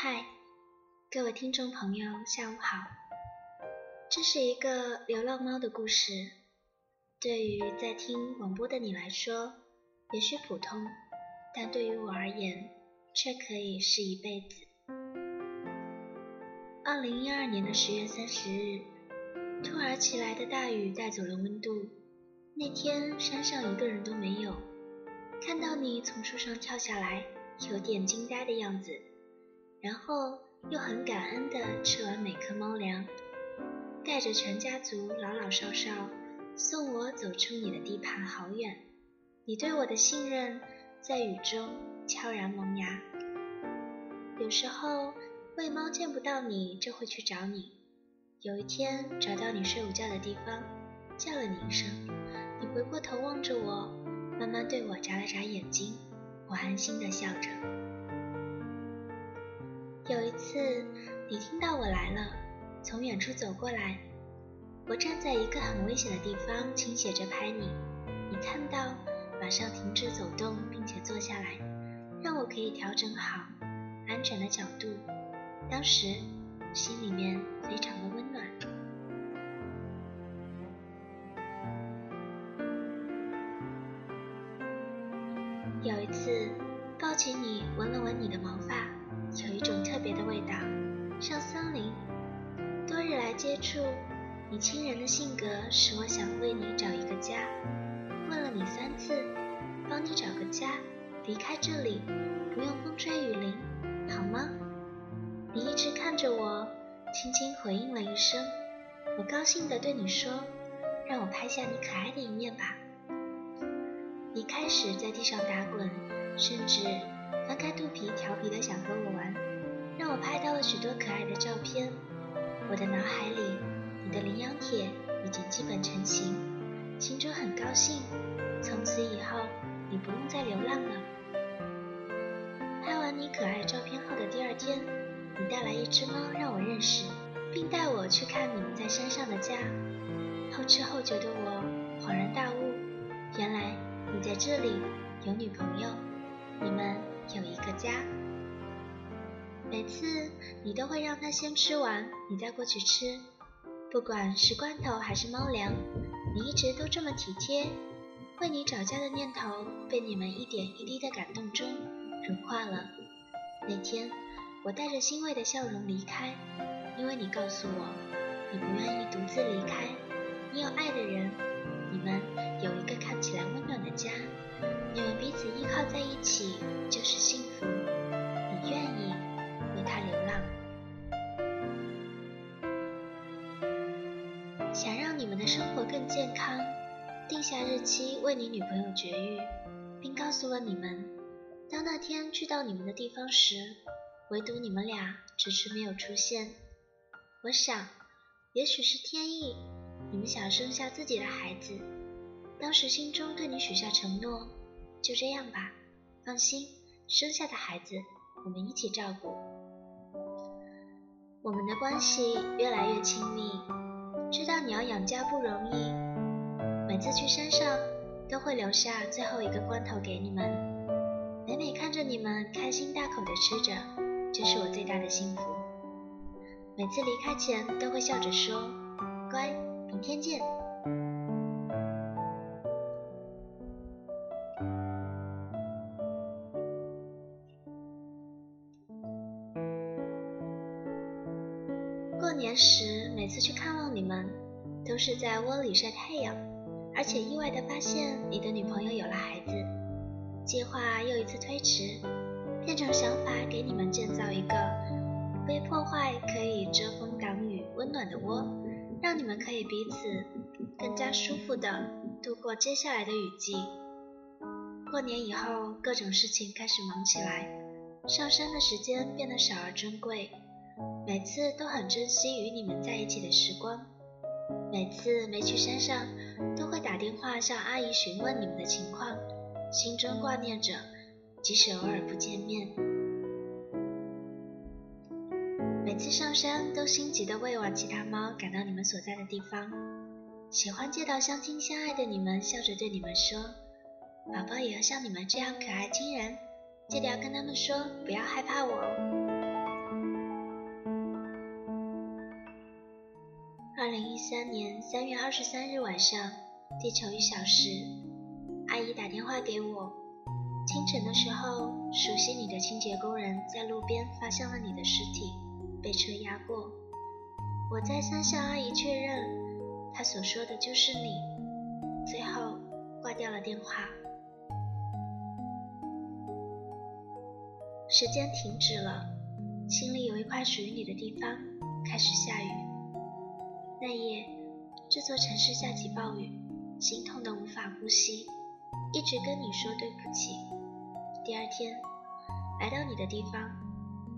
嗨，各位听众朋友，下午好。这是一个流浪猫的故事，对于在听广播的你来说，也许普通，但对于我而言，却可以是一辈子。二零一二年的十月三十日，突如其来的大雨带走了温度。那天山上一个人都没有。看到你从树上跳下来，有点惊呆的样子，然后又很感恩地吃完每颗猫粮，带着全家族老老少少送我走出你的地盘好远。你对我的信任在雨中悄然萌芽。有时候。喂猫见不到你，就会去找你。有一天找到你睡午觉的地方，叫了你一声，你回过头望着我，慢慢对我眨了眨眼睛。我安心的笑着。有一次，你听到我来了，从远处走过来，我站在一个很危险的地方，倾斜着拍你。你看到，马上停止走动，并且坐下来，让我可以调整好安全的角度。当时心里面非常的温暖。有一次抱起你，闻了闻你的毛发，有一种特别的味道。像森林，多日来接触，你亲人的性格使我想为你找一个家。问了你三次，帮你找个家，离开这里，不用风吹雨淋，好吗？你一直看着我，轻轻回应了一声。我高兴地对你说：“让我拍下你可爱的一面吧。”你开始在地上打滚，甚至翻开肚皮，调皮的想和我玩，让我拍到了许多可爱的照片。我的脑海里，你的领养帖已经基本成型，心中很高兴。从此以后，你不用再流浪了。拍完你可爱照片后的第二天。你带来一只猫让我认识，并带我去看你们在山上的家。后知后觉的我恍然大悟，原来你在这里有女朋友，你们有一个家。每次你都会让它先吃完，你再过去吃。不管是罐头还是猫粮，你一直都这么体贴。为你找家的念头被你们一点一滴的感动中融化了。那天。我带着欣慰的笑容离开，因为你告诉我，你不愿意独自离开，你有爱的人，你们有一个看起来温暖的家，你们彼此依靠在一起就是幸福，你愿意为他流浪，想让你们的生活更健康，定下日期为你女朋友绝育，并告诉了你们，当那天去到你们的地方时。唯独你们俩迟迟没有出现，我想，也许是天意，你们想生下自己的孩子。当时心中对你许下承诺，就这样吧，放心，生下的孩子我们一起照顾。我们的关系越来越亲密，知道你要养家不容易，每次去山上都会留下最后一个罐头给你们，每每看着你们开心大口的吃着。这是我最大的幸福。每次离开前都会笑着说：“乖，明天见。”过年时，每次去看望你们，都是在窝里晒太阳，而且意外的发现你的女朋友有了孩子，计划又一次推迟。变成想法，给你们建造一个不被破坏、可以遮风挡雨、温暖的窝，让你们可以彼此更加舒服的度过接下来的雨季。过年以后，各种事情开始忙起来，上山的时间变得少而珍贵。每次都很珍惜与你们在一起的时光，每次没去山上，都会打电话向阿姨询问你们的情况，心中挂念着。即使偶尔不见面，每次上山都心急的喂完其他猫，赶到你们所在的地方。喜欢见到相亲相爱的你们，笑着对你们说：“宝宝也要像你们这样可爱亲人，记得要跟他们说，不要害怕我哦。”二零一三年三月二十三日晚上，地球一小时，阿姨打电话给我。清晨的时候，熟悉你的清洁工人在路边发现了你的尸体，被车压过。我再三向阿姨确认，她所说的就是你。最后挂掉了电话。时间停止了，心里有一块属于你的地方，开始下雨。那夜，这座城市下起暴雨，心痛的无法呼吸，一直跟你说对不起。第二天，来到你的地方，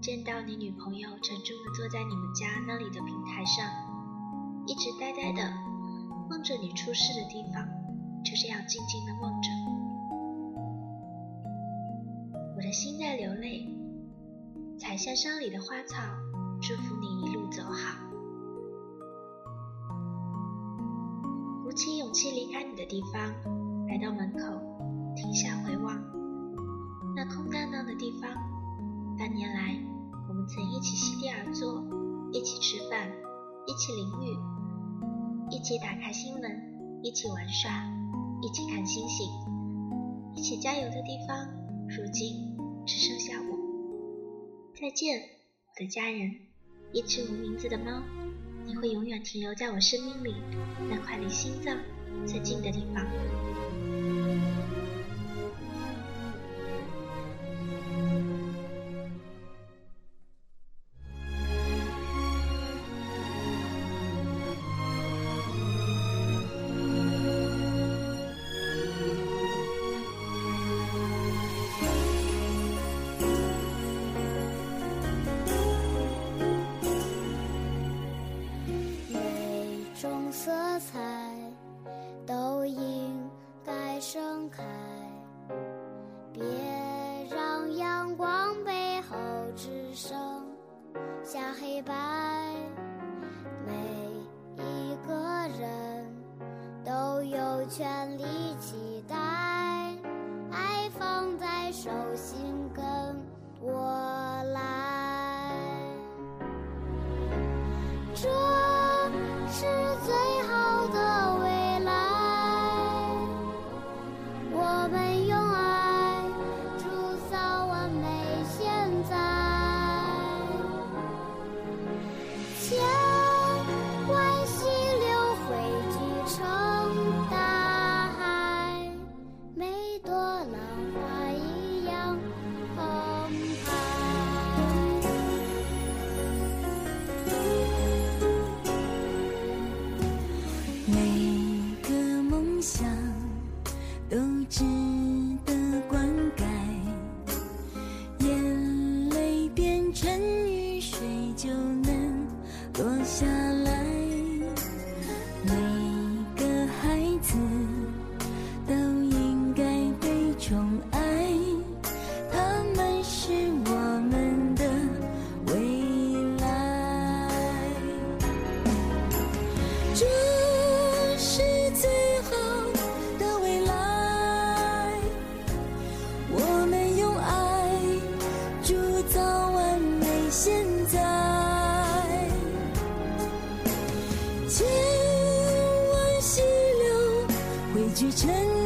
见到你女朋友沉重的坐在你们家那里的平台上，一直呆呆的望着你出事的地方，就这样静静的望着。我的心在流泪，采下山里的花草，祝福你一路走好。鼓起勇气离开你的地方，来到门口，停下回望，那空荡荡的地方。半年来，我们曾一起席地而坐，一起吃饭，一起淋雨，一起打开新闻，一起玩耍，一起看星星，一起加油的地方，如今只剩下我。再见，我的家人，一只无名字的猫。你会永远停留在我生命里那块离心脏最近的地方。色彩都应该盛开别让阳光背后只剩下黑白。每一个人都有权利期待爱放在手心跟我来。想去见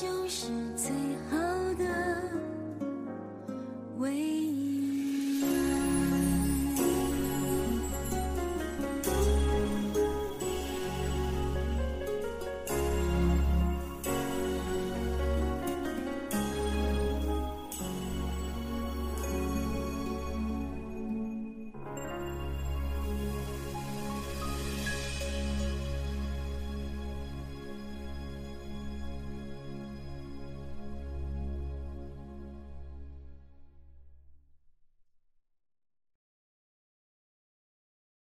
就是